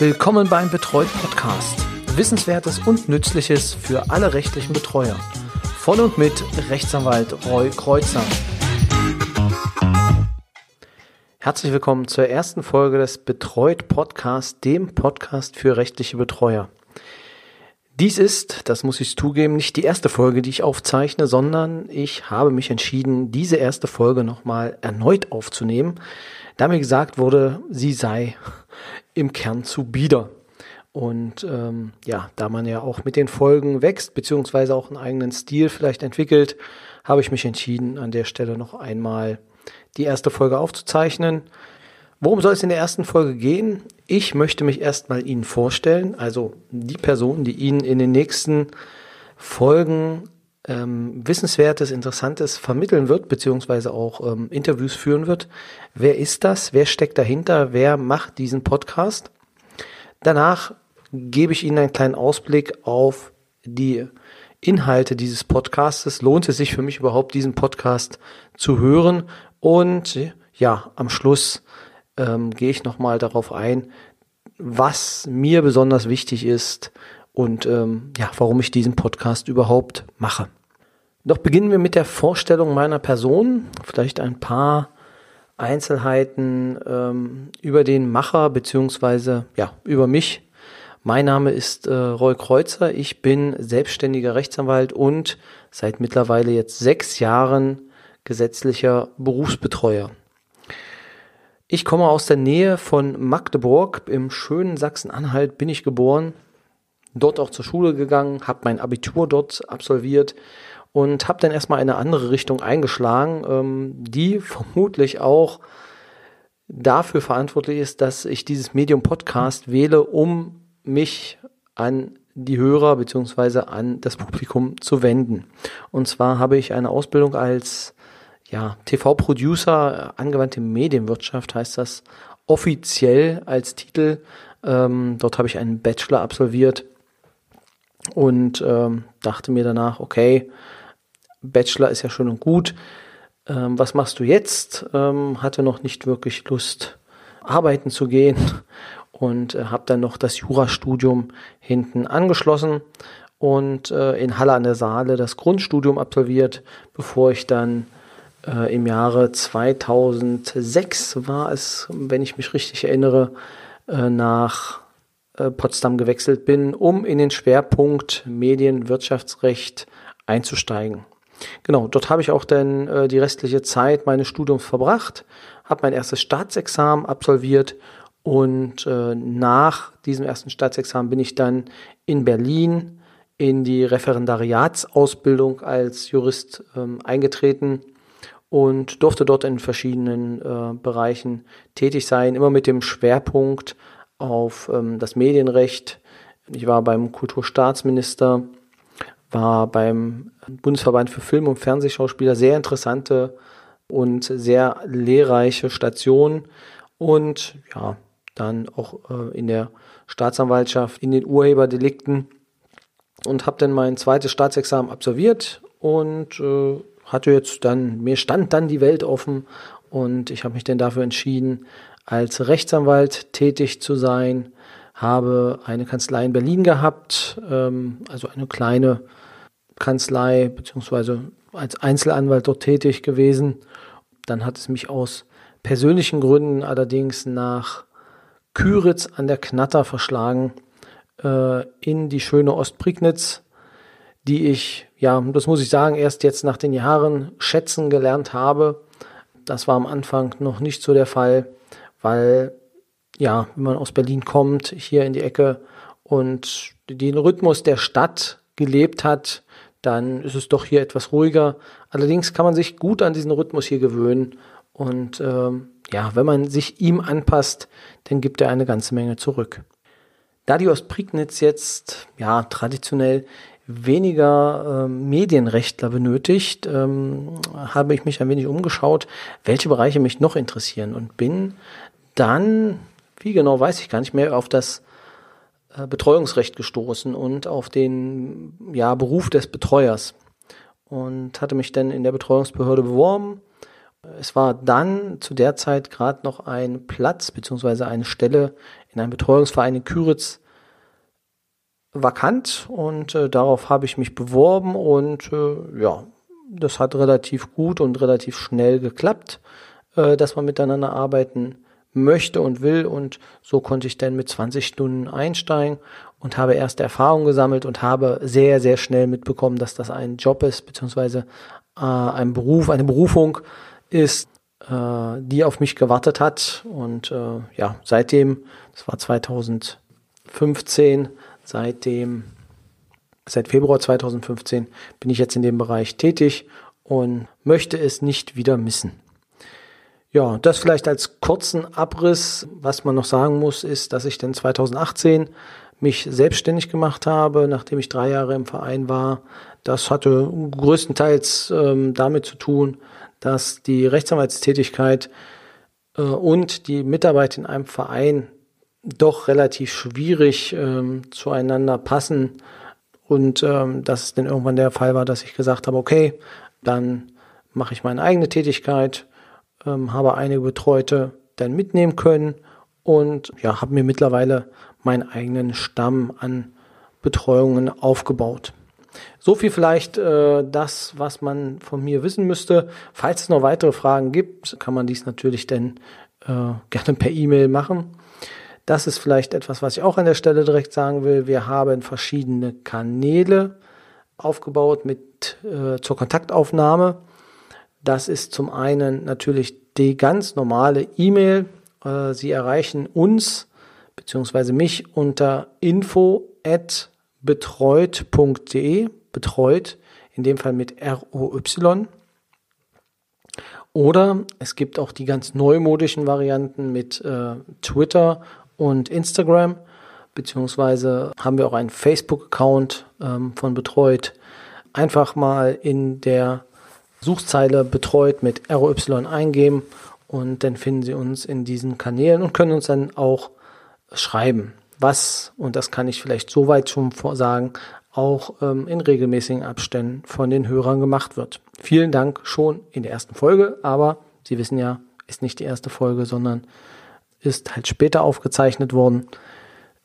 Willkommen beim Betreut Podcast. Wissenswertes und Nützliches für alle rechtlichen Betreuer. Von und mit Rechtsanwalt Roy Kreuzer. Herzlich willkommen zur ersten Folge des Betreut Podcast, dem Podcast für rechtliche Betreuer. Dies ist, das muss ich zugeben, nicht die erste Folge, die ich aufzeichne, sondern ich habe mich entschieden, diese erste Folge nochmal erneut aufzunehmen, da mir gesagt wurde, sie sei im Kern zu bieder. Und ähm, ja, da man ja auch mit den Folgen wächst, beziehungsweise auch einen eigenen Stil vielleicht entwickelt, habe ich mich entschieden, an der Stelle noch einmal die erste Folge aufzuzeichnen. Worum soll es in der ersten Folge gehen? Ich möchte mich erstmal Ihnen vorstellen, also die Person, die Ihnen in den nächsten Folgen ähm, Wissenswertes, Interessantes vermitteln wird, beziehungsweise auch ähm, Interviews führen wird. Wer ist das? Wer steckt dahinter? Wer macht diesen Podcast? Danach gebe ich Ihnen einen kleinen Ausblick auf die Inhalte dieses Podcastes. Lohnt es sich für mich überhaupt, diesen Podcast zu hören? Und ja, am Schluss ähm, gehe ich nochmal darauf ein, was mir besonders wichtig ist und ähm, ja, warum ich diesen Podcast überhaupt mache. Doch beginnen wir mit der Vorstellung meiner Person, vielleicht ein paar Einzelheiten ähm, über den Macher beziehungsweise ja über mich. Mein Name ist äh, Roy Kreuzer. Ich bin selbstständiger Rechtsanwalt und seit mittlerweile jetzt sechs Jahren gesetzlicher Berufsbetreuer. Ich komme aus der Nähe von Magdeburg. Im schönen Sachsen-Anhalt bin ich geboren, dort auch zur Schule gegangen, habe mein Abitur dort absolviert und habe dann erstmal eine andere Richtung eingeschlagen, ähm, die vermutlich auch dafür verantwortlich ist, dass ich dieses Medium Podcast wähle, um mich an die Hörer beziehungsweise an das Publikum zu wenden. Und zwar habe ich eine Ausbildung als ja, TV-Producer, angewandte Medienwirtschaft heißt das offiziell als Titel. Ähm, dort habe ich einen Bachelor absolviert und ähm, dachte mir danach, okay, Bachelor ist ja schön und gut. Ähm, was machst du jetzt? Ähm, hatte noch nicht wirklich Lust, arbeiten zu gehen und äh, habe dann noch das Jurastudium hinten angeschlossen und äh, in Halle an der Saale das Grundstudium absolviert, bevor ich dann äh, im Jahre 2006 war es, wenn ich mich richtig erinnere, äh, nach äh, Potsdam gewechselt bin, um in den Schwerpunkt Medienwirtschaftsrecht einzusteigen. Genau, dort habe ich auch dann äh, die restliche Zeit meines Studiums verbracht, habe mein erstes Staatsexamen absolviert und äh, nach diesem ersten Staatsexamen bin ich dann in Berlin in die Referendariatsausbildung als Jurist ähm, eingetreten und durfte dort in verschiedenen äh, Bereichen tätig sein, immer mit dem Schwerpunkt auf ähm, das Medienrecht. Ich war beim Kulturstaatsminister war beim Bundesverband für Film- und Fernsehschauspieler sehr interessante und sehr lehrreiche Station und ja, dann auch äh, in der Staatsanwaltschaft in den Urheberdelikten und habe dann mein zweites Staatsexamen absolviert und äh, hatte jetzt dann, mir stand dann die Welt offen und ich habe mich dann dafür entschieden, als Rechtsanwalt tätig zu sein, habe eine Kanzlei in Berlin gehabt, ähm, also eine kleine Kanzlei beziehungsweise als Einzelanwalt dort tätig gewesen. Dann hat es mich aus persönlichen Gründen allerdings nach Küritz an der Knatter verschlagen äh, in die schöne Ostprignitz, die ich, ja, das muss ich sagen, erst jetzt nach den Jahren schätzen gelernt habe. Das war am Anfang noch nicht so der Fall, weil, ja, wenn man aus Berlin kommt, hier in die Ecke und den Rhythmus der Stadt gelebt hat, dann ist es doch hier etwas ruhiger. Allerdings kann man sich gut an diesen Rhythmus hier gewöhnen und ähm, ja, wenn man sich ihm anpasst, dann gibt er eine ganze Menge zurück. Da die Ostprignitz jetzt ja traditionell weniger äh, Medienrechtler benötigt, ähm, habe ich mich ein wenig umgeschaut, welche Bereiche mich noch interessieren und bin dann, wie genau weiß ich gar nicht mehr, auf das äh, Betreuungsrecht gestoßen und auf den ja, Beruf des Betreuers und hatte mich dann in der Betreuungsbehörde beworben, Es war dann zu der Zeit gerade noch ein Platz beziehungsweise eine Stelle in einem Betreuungsverein in Küritz vakant und äh, darauf habe ich mich beworben und äh, ja, das hat relativ gut und relativ schnell geklappt, äh, dass man miteinander arbeiten möchte und will und so konnte ich dann mit 20 Stunden einsteigen und habe erste Erfahrungen gesammelt und habe sehr, sehr schnell mitbekommen, dass das ein Job ist, beziehungsweise äh, ein Beruf, eine Berufung ist, äh, die auf mich gewartet hat und äh, ja, seitdem, das war 2015, seitdem, seit Februar 2015 bin ich jetzt in dem Bereich tätig und möchte es nicht wieder missen. Ja, das vielleicht als kurzen Abriss. Was man noch sagen muss, ist, dass ich dann 2018 mich selbstständig gemacht habe, nachdem ich drei Jahre im Verein war. Das hatte größtenteils ähm, damit zu tun, dass die Rechtsanwaltstätigkeit äh, und die Mitarbeit in einem Verein doch relativ schwierig ähm, zueinander passen und ähm, dass es dann irgendwann der Fall war, dass ich gesagt habe, okay, dann mache ich meine eigene Tätigkeit, ähm, habe einige Betreute dann mitnehmen können und ja, habe mir mittlerweile meinen eigenen Stamm an Betreuungen aufgebaut. So viel vielleicht äh, das, was man von mir wissen müsste. Falls es noch weitere Fragen gibt, kann man dies natürlich dann äh, gerne per E-Mail machen. Das ist vielleicht etwas, was ich auch an der Stelle direkt sagen will. Wir haben verschiedene Kanäle aufgebaut mit äh, zur Kontaktaufnahme. Das ist zum einen natürlich die ganz normale E-Mail. Äh, Sie erreichen uns bzw. mich unter info at betreut.de, betreut, in dem Fall mit R-O-Y. Oder es gibt auch die ganz neumodischen Varianten mit äh, Twitter und Instagram, beziehungsweise haben wir auch einen Facebook-Account ähm, von Betreut. Einfach mal in der Suchzeile betreut mit ROY eingeben und dann finden Sie uns in diesen Kanälen und können uns dann auch schreiben, was, und das kann ich vielleicht soweit schon sagen, auch ähm, in regelmäßigen Abständen von den Hörern gemacht wird. Vielen Dank schon in der ersten Folge, aber Sie wissen ja, ist nicht die erste Folge, sondern ist halt später aufgezeichnet worden,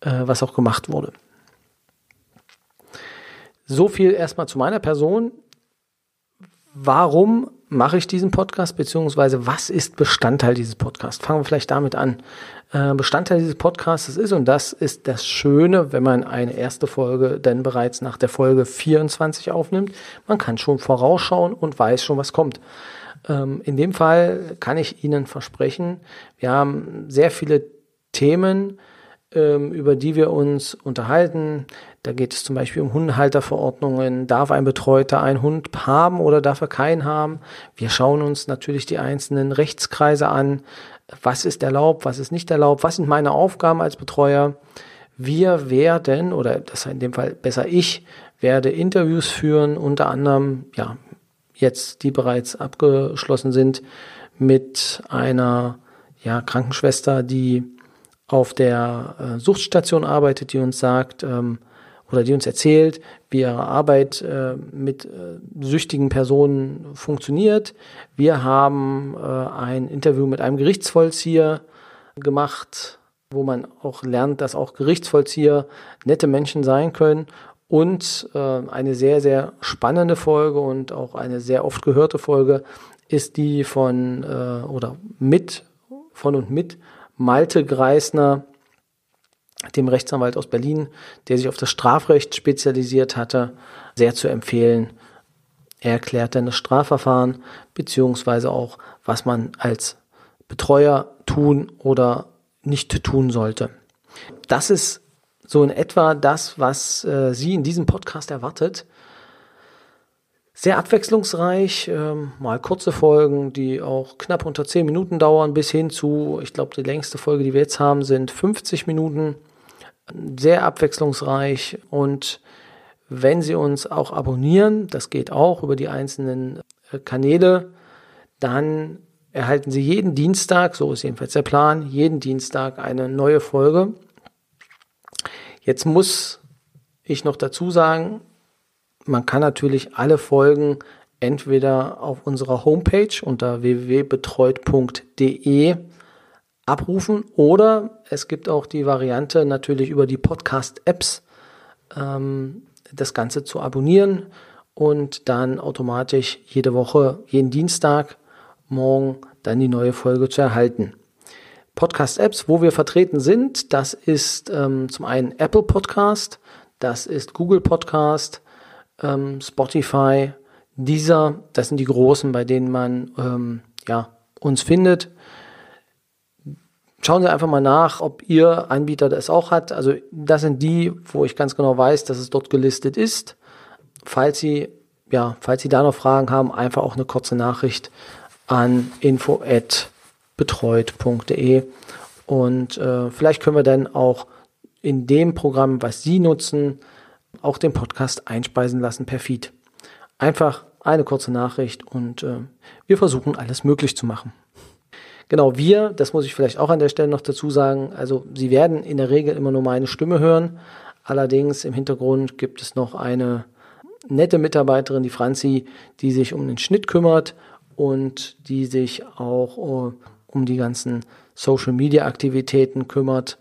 äh, was auch gemacht wurde. So viel erstmal zu meiner Person warum mache ich diesen Podcast, beziehungsweise was ist Bestandteil dieses Podcasts? Fangen wir vielleicht damit an. Äh, Bestandteil dieses Podcasts ist, und das ist das Schöne, wenn man eine erste Folge dann bereits nach der Folge 24 aufnimmt, man kann schon vorausschauen und weiß schon, was kommt. Ähm, in dem Fall kann ich Ihnen versprechen, wir haben sehr viele Themen, ähm, über die wir uns unterhalten. Da geht es zum Beispiel um Hundehalterverordnungen. Darf ein Betreuter einen Hund haben oder darf er keinen haben? Wir schauen uns natürlich die einzelnen Rechtskreise an. Was ist erlaubt, was ist nicht erlaubt? Was sind meine Aufgaben als Betreuer? Wir werden, oder das in dem Fall besser ich, werde Interviews führen, unter anderem, ja, jetzt, die bereits abgeschlossen sind, mit einer, ja, Krankenschwester, die auf der äh, Suchtstation arbeitet, die uns sagt, ähm, oder die uns erzählt, wie ihre Arbeit äh, mit äh, süchtigen Personen funktioniert. Wir haben äh, ein Interview mit einem Gerichtsvollzieher gemacht, wo man auch lernt, dass auch Gerichtsvollzieher nette Menschen sein können. Und äh, eine sehr, sehr spannende Folge und auch eine sehr oft gehörte Folge ist die von äh, oder mit, von und mit Malte Greisner, dem Rechtsanwalt aus Berlin, der sich auf das Strafrecht spezialisiert hatte, sehr zu empfehlen. Er erklärt dann das Strafverfahren, beziehungsweise auch, was man als Betreuer tun oder nicht tun sollte. Das ist so in etwa das, was äh, Sie in diesem Podcast erwartet. Sehr abwechslungsreich, ähm, mal kurze Folgen, die auch knapp unter 10 Minuten dauern, bis hin zu, ich glaube, die längste Folge, die wir jetzt haben, sind 50 Minuten sehr abwechslungsreich und wenn Sie uns auch abonnieren, das geht auch über die einzelnen äh, Kanäle, dann erhalten Sie jeden Dienstag, so ist jedenfalls der Plan, jeden Dienstag eine neue Folge. Jetzt muss ich noch dazu sagen, man kann natürlich alle Folgen entweder auf unserer Homepage unter www.betreut.de abrufen oder es gibt auch die Variante natürlich über die Podcast-Apps ähm, das Ganze zu abonnieren und dann automatisch jede Woche, jeden Dienstag, morgen dann die neue Folge zu erhalten. Podcast-Apps, wo wir vertreten sind, das ist ähm, zum einen Apple Podcast, das ist Google Podcast, ähm, Spotify, dieser, das sind die großen, bei denen man ähm, ja, uns findet. Schauen Sie einfach mal nach, ob Ihr Anbieter das auch hat. Also das sind die, wo ich ganz genau weiß, dass es dort gelistet ist. Falls Sie, ja, falls Sie da noch Fragen haben, einfach auch eine kurze Nachricht an info@betreut.de und äh, vielleicht können wir dann auch in dem Programm, was Sie nutzen, auch den Podcast einspeisen lassen per Feed. Einfach eine kurze Nachricht und äh, wir versuchen alles möglich zu machen. Genau, wir, das muss ich vielleicht auch an der Stelle noch dazu sagen, also Sie werden in der Regel immer nur meine Stimme hören. Allerdings im Hintergrund gibt es noch eine nette Mitarbeiterin, die Franzi, die sich um den Schnitt kümmert und die sich auch uh, um die ganzen Social Media Aktivitäten kümmert.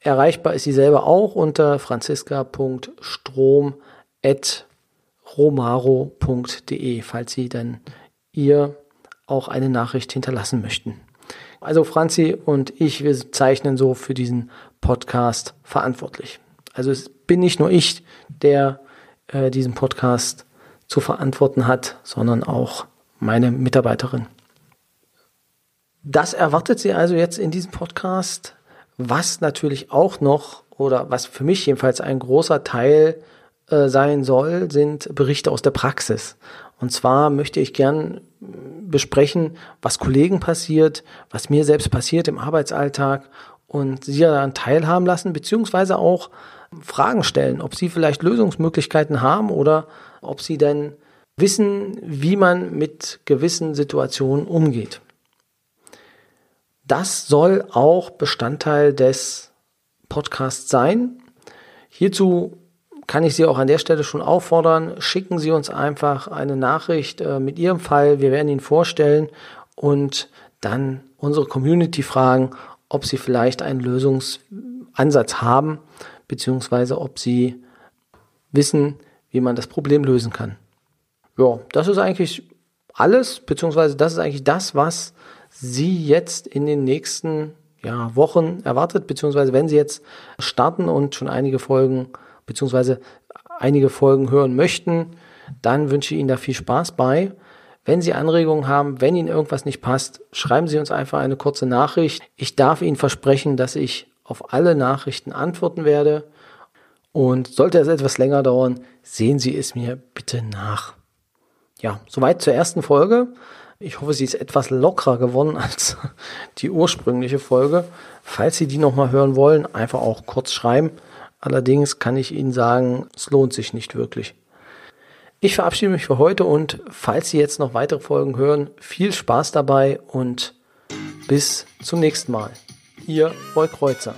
Erreichbar ist sie selber auch unter franziska.strom.romaro.de, falls Sie dann ihr auch eine Nachricht hinterlassen möchten. Also Franzi und ich, wir zeichnen so für diesen Podcast verantwortlich. Also es bin nicht nur ich, der äh, diesen Podcast zu verantworten hat, sondern auch meine Mitarbeiterin. Das erwartet Sie also jetzt in diesem Podcast, was natürlich auch noch oder was für mich jedenfalls ein großer Teil äh, sein soll, sind Berichte aus der Praxis. Und zwar möchte ich gern besprechen, was Kollegen passiert, was mir selbst passiert im Arbeitsalltag und sie daran teilhaben lassen, beziehungsweise auch Fragen stellen, ob sie vielleicht Lösungsmöglichkeiten haben oder ob sie denn wissen, wie man mit gewissen Situationen umgeht. Das soll auch Bestandteil des Podcasts sein. Hierzu kann ich Sie auch an der Stelle schon auffordern, schicken Sie uns einfach eine Nachricht äh, mit Ihrem Fall. Wir werden ihn vorstellen und dann unsere Community fragen, ob Sie vielleicht einen Lösungsansatz haben, beziehungsweise ob Sie wissen, wie man das Problem lösen kann. Ja, das ist eigentlich alles, beziehungsweise das ist eigentlich das, was Sie jetzt in den nächsten ja, Wochen erwartet, beziehungsweise wenn Sie jetzt starten und schon einige Folgen beziehungsweise einige Folgen hören möchten, dann wünsche ich Ihnen da viel Spaß bei. Wenn Sie Anregungen haben, wenn Ihnen irgendwas nicht passt, schreiben Sie uns einfach eine kurze Nachricht. Ich darf Ihnen versprechen, dass ich auf alle Nachrichten antworten werde. Und sollte es etwas länger dauern, sehen Sie es mir bitte nach. Ja, soweit zur ersten Folge. Ich hoffe, sie ist etwas lockerer geworden als die ursprüngliche Folge. Falls Sie die nochmal hören wollen, einfach auch kurz schreiben. Allerdings kann ich Ihnen sagen, es lohnt sich nicht wirklich. Ich verabschiede mich für heute und falls Sie jetzt noch weitere Folgen hören, viel Spaß dabei und bis zum nächsten Mal. Ihr Roy Kreuzer.